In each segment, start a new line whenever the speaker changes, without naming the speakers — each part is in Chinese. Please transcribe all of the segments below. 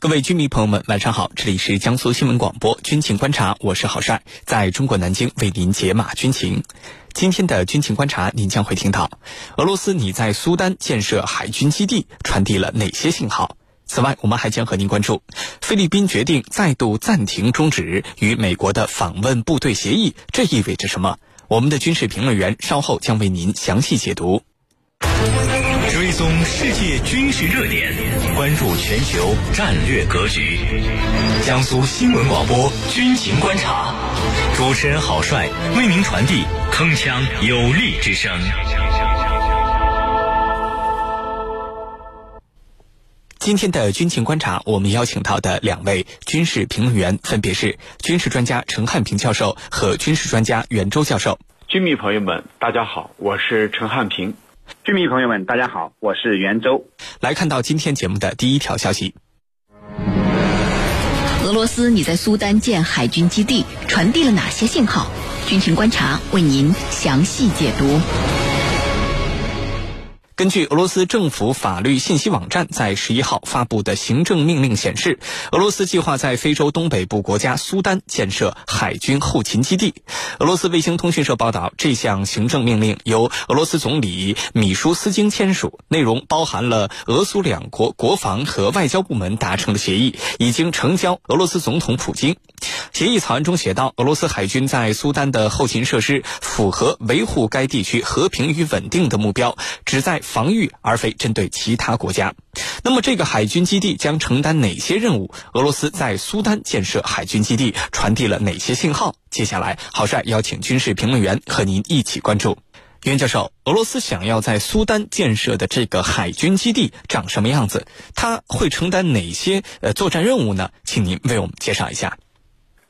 各位军迷朋友们，晚上好！这里是江苏新闻广播军情观察，我是郝帅，在中国南京为您解码军情。今天的军情观察，您将会听到俄罗斯拟在苏丹建设海军基地传递了哪些信号？此外，我们还将和您关注菲律宾决定再度暂停终止与美国的访问部队协议，这意味着什么？我们的军事评论员稍后将为您详细解读。
懂世界军事热点，关注全球战略格局。江苏新闻广播军情观察，主持人郝帅为您传递铿锵有力之声。
今天的军情观察，我们邀请到的两位军事评论员分别是军事专家陈汉平教授和军事专家袁周教授。
军迷朋友们，大家好，我是陈汉平。
军迷朋友们，大家好，我是袁周。
来看到今天节目的第一条消息：
俄罗斯你在苏丹建海军基地，传递了哪些信号？军情观察为您详细解读。
根据俄罗斯政府法律信息网站在十一号发布的行政命令显示，俄罗斯计划在非洲东北部国家苏丹建设海军后勤基地。俄罗斯卫星通讯社报道，这项行政命令由俄罗斯总理米舒斯京签署，内容包含了俄苏两国国防和外交部门达成的协议，已经呈交俄罗斯总统普京。协议草案中写道，俄罗斯海军在苏丹的后勤设施符合维护该地区和平与稳定的目标，旨在。防御而非针对其他国家。那么，这个海军基地将承担哪些任务？俄罗斯在苏丹建设海军基地传递了哪些信号？接下来，郝帅邀请军事评论员和您一起关注。袁教授，俄罗斯想要在苏丹建设的这个海军基地长什么样子？它会承担哪些呃作战任务呢？请您为我们介绍一下。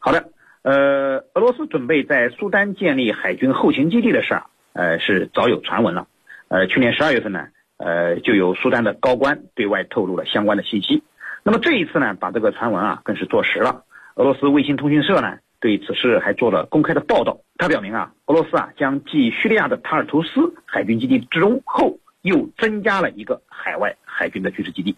好的，呃，俄罗斯准备在苏丹建立海军后勤基地的事儿，呃，是早有传闻了。呃，去年十二月份呢，呃，就有苏丹的高官对外透露了相关的信息。那么这一次呢，把这个传闻啊，更是坐实了。俄罗斯卫星通讯社呢，对此事还做了公开的报道。他表明啊，俄罗斯啊，将继叙利亚的塔尔图斯海军基地之中后，又增加了一个海外海军的军事基地。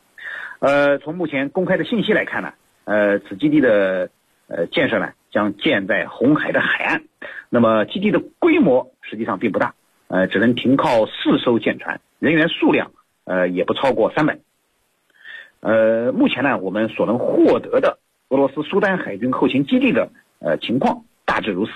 呃，从目前公开的信息来看呢，呃，此基地的呃建设呢，将建在红海的海岸。那么基地的规模实际上并不大。呃，只能停靠四艘舰船，人员数量呃也不超过三百。呃，目前呢，我们所能获得的俄罗斯苏丹海军后勤基地的呃情况大致如此。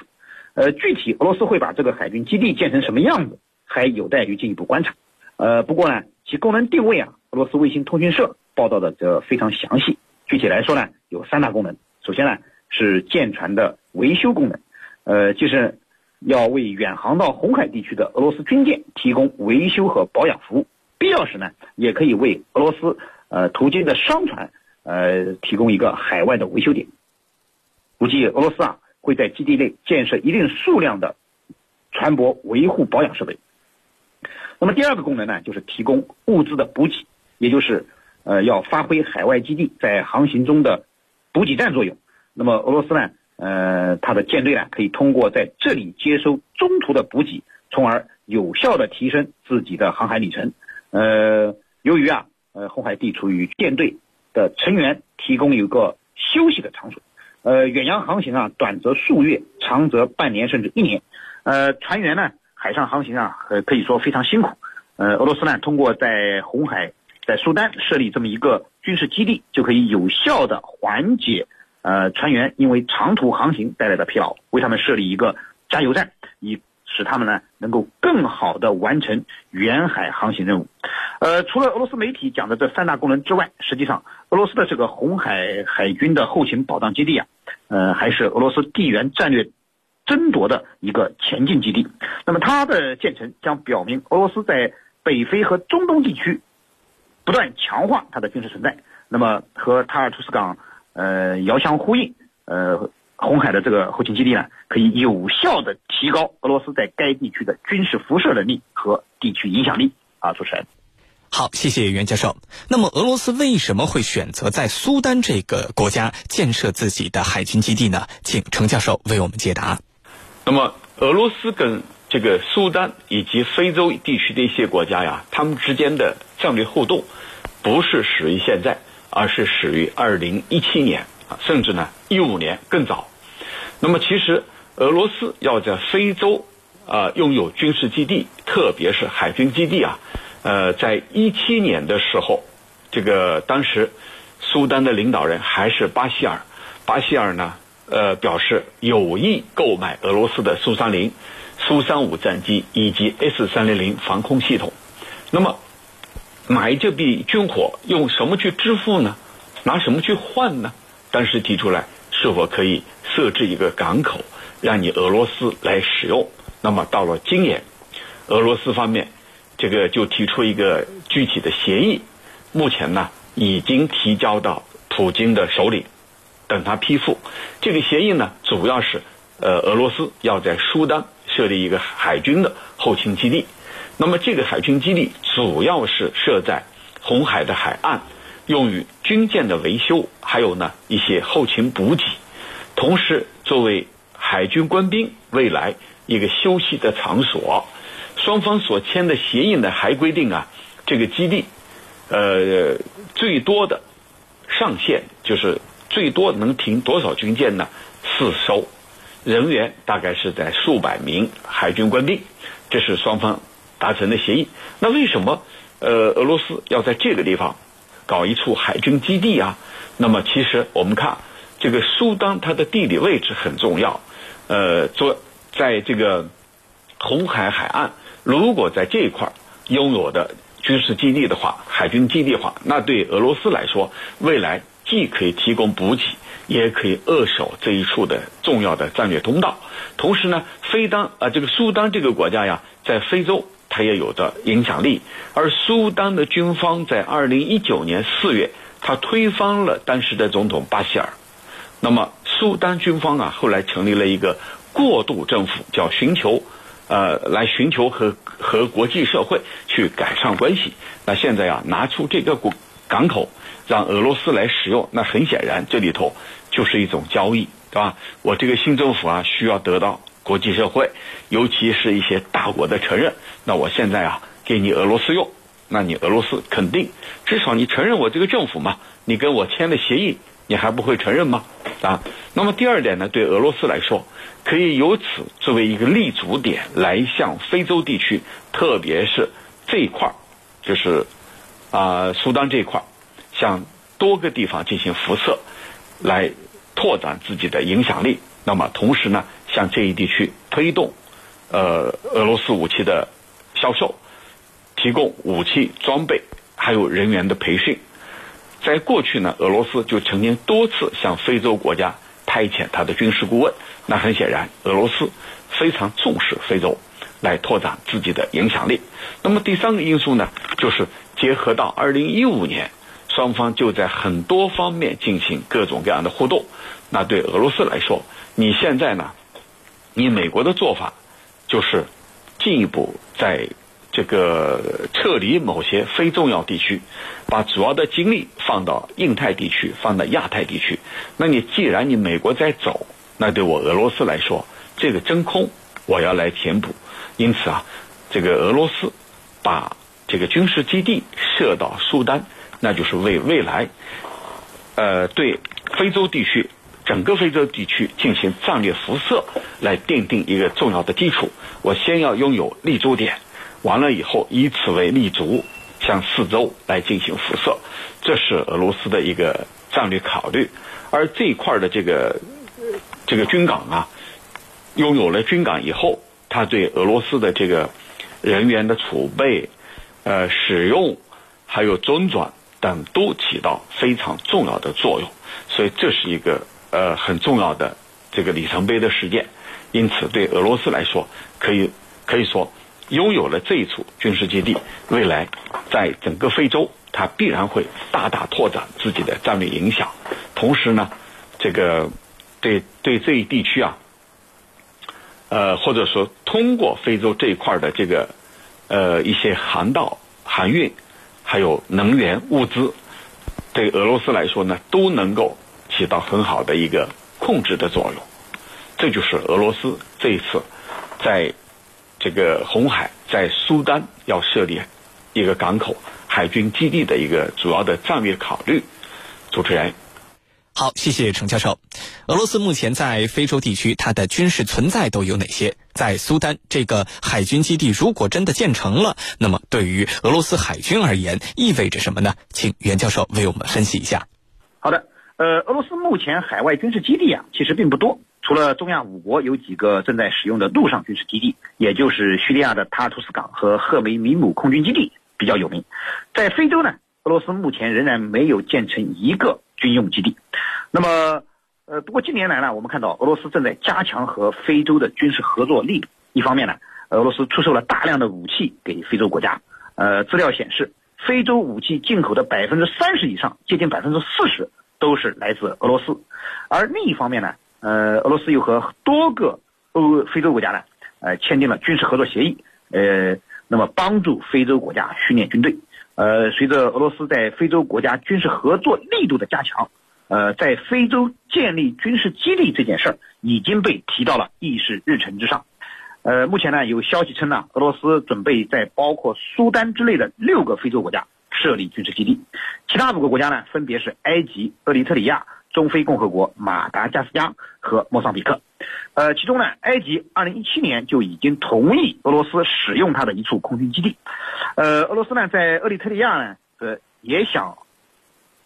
呃，具体俄罗斯会把这个海军基地建成什么样子，还有待于进一步观察。呃，不过呢，其功能定位啊，俄罗斯卫星通讯社报道的这非常详细。具体来说呢，有三大功能。首先呢，是舰船的维修功能，呃，就是。要为远航到红海地区的俄罗斯军舰提供维修和保养服务，必要时呢，也可以为俄罗斯呃途经的商船呃提供一个海外的维修点。估计俄罗斯啊会在基地内建设一定数量的船舶维护保养设备。那么第二个功能呢，就是提供物资的补给，也就是呃要发挥海外基地在航行中的补给站作用。那么俄罗斯呢？呃，它的舰队呢，可以通过在这里接收中途的补给，从而有效的提升自己的航海里程。呃，由于啊，呃，红海地处于舰队的成员提供一个休息的场所。呃，远洋航行啊，短则数月，长则半年甚至一年。呃，船员呢，海上航行啊，呃，可以说非常辛苦。呃，俄罗斯呢，通过在红海、在苏丹设立这么一个军事基地，就可以有效的缓解。呃，船员因为长途航行带来的疲劳，为他们设立一个加油站，以使他们呢能够更好的完成远海航行任务。呃，除了俄罗斯媒体讲的这三大功能之外，实际上俄罗斯的这个红海海军的后勤保障基地啊，呃，还是俄罗斯地缘战略争夺的一个前进基地。那么它的建成将表明俄罗斯在北非和中东地区不断强化它的军事存在。那么和塔尔图斯港。呃，遥相呼应。呃，红海的这个后勤基地呢，可以有效的提高俄罗斯在该地区的军事辐射能力和地区影响力。啊，主持人，
好，谢谢袁教授。那么，俄罗斯为什么会选择在苏丹这个国家建设自己的海军基地呢？请程教授为我们解答。
那么，俄罗斯跟这个苏丹以及非洲地区的一些国家呀，他们之间的战略互动，不是始于现在。而是始于二零一七年啊，甚至呢一五年更早。那么其实俄罗斯要在非洲啊拥有军事基地，特别是海军基地啊，呃，在一七年的时候，这个当时苏丹的领导人还是巴希尔，巴希尔呢呃表示有意购买俄罗斯的苏三零、苏三五战机以及 S 三零零防空系统。那么买这笔军火用什么去支付呢？拿什么去换呢？当时提出来是否可以设置一个港口，让你俄罗斯来使用？那么到了今年，俄罗斯方面这个就提出一个具体的协议，目前呢已经提交到普京的手里，等他批复。这个协议呢主要是呃俄罗斯要在苏丹设立一个海军的后勤基地。那么这个海军基地主要是设在红海的海岸，用于军舰的维修，还有呢一些后勤补给，同时作为海军官兵未来一个休息的场所。双方所签的协议呢还规定啊，这个基地，呃，最多的上限就是最多能停多少军舰呢？四艘，人员大概是在数百名海军官兵，这是双方。达成的协议，那为什么呃俄罗斯要在这个地方搞一处海军基地啊？那么其实我们看这个苏丹它的地理位置很重要，呃，做在这个红海海岸，如果在这一块拥有的军事基地的话，海军基地的话，那对俄罗斯来说，未来既可以提供补给，也可以扼守这一处的重要的战略通道。同时呢，非当啊这个苏丹这个国家呀，在非洲。它也有着影响力，而苏丹的军方在二零一九年四月，他推翻了当时的总统巴希尔。那么，苏丹军方啊，后来成立了一个过渡政府，叫寻求，呃，来寻求和和国际社会去改善关系。那现在啊，拿出这个港港口让俄罗斯来使用，那很显然这里头就是一种交易，对吧？我这个新政府啊，需要得到。国际社会，尤其是一些大国的承认，那我现在啊给你俄罗斯用，那你俄罗斯肯定至少你承认我这个政府嘛？你跟我签的协议，你还不会承认吗？啊，那么第二点呢，对俄罗斯来说，可以由此作为一个立足点，来向非洲地区，特别是这一块儿，就是啊苏丹这一块儿，向多个地方进行辐射，来拓展自己的影响力。那么同时呢？向这一地区推动，呃，俄罗斯武器的销售，提供武器装备，还有人员的培训。在过去呢，俄罗斯就曾经多次向非洲国家派遣他的军事顾问。那很显然，俄罗斯非常重视非洲，来拓展自己的影响力。那么第三个因素呢，就是结合到二零一五年，双方就在很多方面进行各种各样的互动。那对俄罗斯来说，你现在呢？你美国的做法，就是进一步在这个撤离某些非重要地区，把主要的精力放到印太地区，放到亚太地区。那你既然你美国在走，那对我俄罗斯来说，这个真空我要来填补。因此啊，这个俄罗斯把这个军事基地设到苏丹，那就是为未来，呃，对非洲地区。整个非洲地区进行战略辐射，来奠定一个重要的基础。我先要拥有立足点，完了以后以此为立足，向四周来进行辐射。这是俄罗斯的一个战略考虑。而这一块的这个这个军港啊，拥有了军港以后，它对俄罗斯的这个人员的储备、呃使用，还有中转等，都起到非常重要的作用。所以这是一个。呃，很重要的这个里程碑的事件，因此对俄罗斯来说，可以可以说拥有了这一处军事基地，未来在整个非洲，它必然会大大拓展自己的战略影响。同时呢，这个对对这一地区啊，呃，或者说通过非洲这一块的这个呃一些航道、航运，还有能源物资，对俄罗斯来说呢，都能够。起到很好的一个控制的作用，这就是俄罗斯这一次在这个红海在苏丹要设立一个港口海军基地的一个主要的战略考虑。主持人。
好，谢谢程教授。俄罗斯目前在非洲地区，它的军事存在都有哪些？在苏丹这个海军基地，如果真的建成了，那么对于俄罗斯海军而言，意味着什么呢？请袁教授为我们分析一下。
好的，呃，俄罗斯目前海外军事基地啊，其实并不多，除了中亚五国有几个正在使用的陆上军事基地，也就是叙利亚的塔尔图斯港和赫梅米姆空军基地比较有名。在非洲呢，俄罗斯目前仍然没有建成一个。军用基地，那么，呃，不过近年来呢，我们看到俄罗斯正在加强和非洲的军事合作力度。一方面呢，俄罗斯出售了大量的武器给非洲国家，呃，资料显示，非洲武器进口的百分之三十以上，接近百分之四十都是来自俄罗斯。而另一方面呢，呃，俄罗斯又和多个欧非洲国家呢，呃，签订了军事合作协议，呃，那么帮助非洲国家训练军队。呃，随着俄罗斯在非洲国家军事合作力度的加强，呃，在非洲建立军事基地这件事儿已经被提到了议事日程之上。呃，目前呢，有消息称呢，俄罗斯准备在包括苏丹之类的六个非洲国家设立军事基地，其他五个国家呢，分别是埃及、厄立特里亚。中非共和国、马达加斯加和莫桑比克，呃，其中呢，埃及二零一七年就已经同意俄罗斯使用它的一处空军基地，呃，俄罗斯呢，在厄立特里亚呢，呃，也想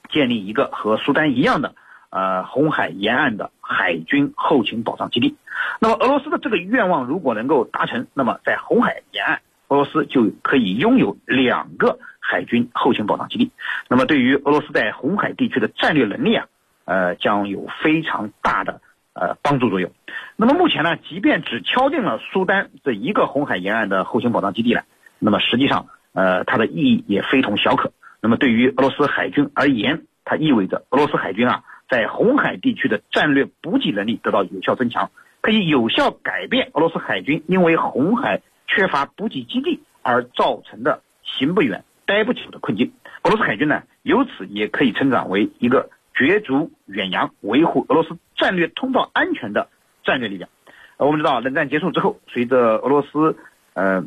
建立一个和苏丹一样的，呃，红海沿岸的海军后勤保障基地。那么，俄罗斯的这个愿望如果能够达成，那么在红海沿岸，俄罗斯就可以拥有两个海军后勤保障基地。那么，对于俄罗斯在红海地区的战略能力啊。呃，将有非常大的呃帮助作用。那么目前呢，即便只敲定了苏丹这一个红海沿岸的后勤保障基地了，那么实际上呃它的意义也非同小可。那么对于俄罗斯海军而言，它意味着俄罗斯海军啊在红海地区的战略补给能力得到有效增强，可以有效改变俄罗斯海军因为红海缺乏补给基地而造成的行不远、待不久的困境。俄罗斯海军呢，由此也可以成长为一个。角逐远洋、维护俄罗斯战略通道安全的战略力量。呃，我们知道，冷战结束之后，随着俄罗斯呃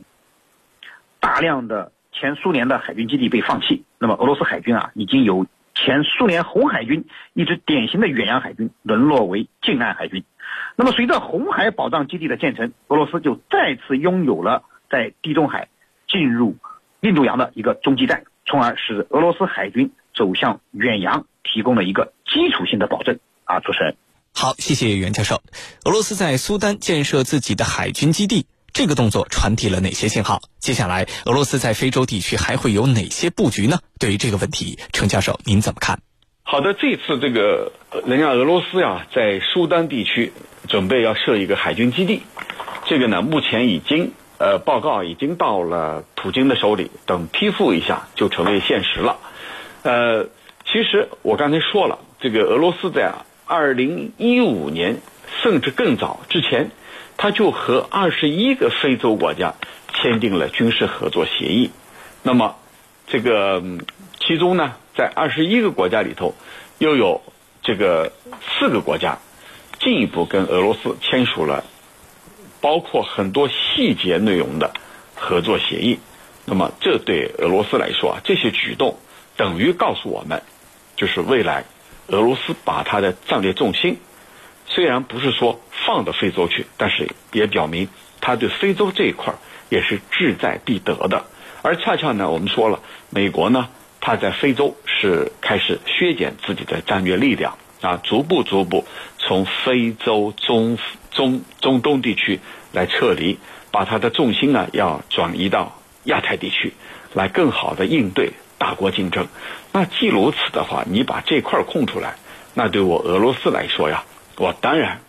大量的前苏联的海军基地被放弃，那么俄罗斯海军啊，已经由前苏联红海军一支典型的远洋海军沦落为近岸海军。那么，随着红海保障基地的建成，俄罗斯就再次拥有了在地中海进入印度洋的一个中继站，从而使俄罗斯海军走向远洋。提供了一个基础性的保证啊，主持人。
好，谢谢袁教授。俄罗斯在苏丹建设自己的海军基地，这个动作传递了哪些信号？接下来，俄罗斯在非洲地区还会有哪些布局呢？对于这个问题，程教授您怎么看？
好的，这次这个人家俄罗斯呀，在苏丹地区准备要设一个海军基地，这个呢，目前已经呃报告已经到了普京的手里，等批复一下就成为现实了，呃。其实我刚才说了，这个俄罗斯在二零一五年甚至更早之前，他就和二十一个非洲国家签订了军事合作协议。那么，这个其中呢，在二十一个国家里头，又有这个四个国家进一步跟俄罗斯签署了包括很多细节内容的合作协议。那么，这对俄罗斯来说啊，这些举动等于告诉我们。就是未来，俄罗斯把它的战略重心，虽然不是说放到非洲去，但是也表明他对非洲这一块也是志在必得的。而恰恰呢，我们说了，美国呢，它在非洲是开始削减自己的战略力量啊，逐步逐步从非洲、中中中东地区来撤离，把它的重心呢要转移到亚太地区，来更好的应对。大国竞争，那既如此的话，你把这块空出来，那对我俄罗斯来说呀，我当然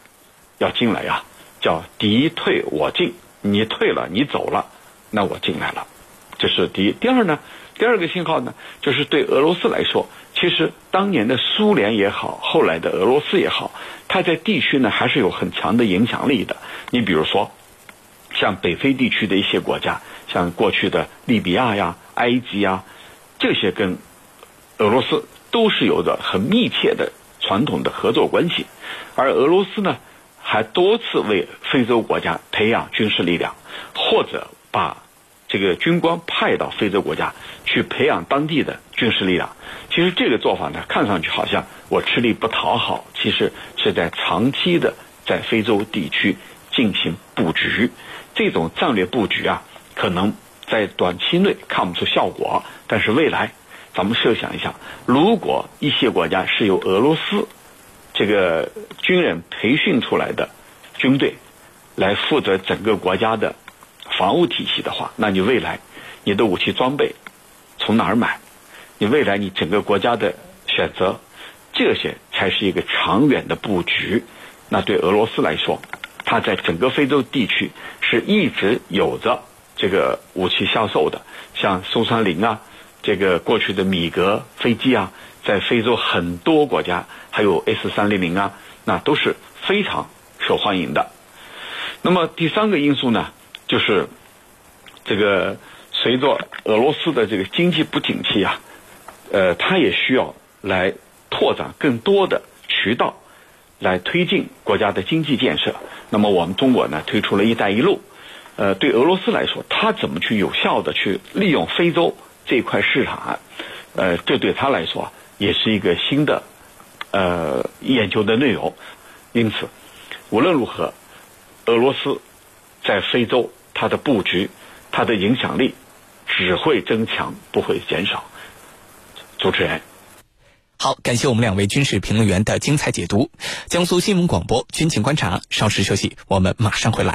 要进来呀，叫敌退我进，你退了，你走了，那我进来了，这是第一。第二呢，第二个信号呢，就是对俄罗斯来说，其实当年的苏联也好，后来的俄罗斯也好，它在地区呢还是有很强的影响力的。你比如说，像北非地区的一些国家，像过去的利比亚呀、埃及呀。这些跟俄罗斯都是有着很密切的传统的合作关系，而俄罗斯呢，还多次为非洲国家培养军事力量，或者把这个军官派到非洲国家去培养当地的军事力量。其实这个做法呢，看上去好像我吃力不讨好，其实是在长期的在非洲地区进行布局。这种战略布局啊，可能在短期内看不出效果，但是未来，咱们设想一下，如果一些国家是由俄罗斯这个军人培训出来的军队来负责整个国家的防务体系的话，那你未来你的武器装备从哪儿买？你未来你整个国家的选择，这些才是一个长远的布局。那对俄罗斯来说，它在整个非洲地区是一直有着这个武器销售的，像苏三零啊，这个过去的米格飞机啊，在非洲很多国家还有 S 三零零啊，那都是非常受欢迎的。那么第三个因素呢，就是这个随着俄罗斯的这个经济不景气啊，呃，它也需要来拓展更多的渠道。来推进国家的经济建设。那么我们中国呢，推出了一带一路。呃，对俄罗斯来说，它怎么去有效的去利用非洲这块市场？呃，这对他来说也是一个新的呃研究的内容。因此，无论如何，俄罗斯在非洲它的布局、它的影响力只会增强，不会减少。主持人。
好，感谢我们两位军事评论员的精彩解读。江苏新闻广播军情观察，稍事休息，我们马上回来。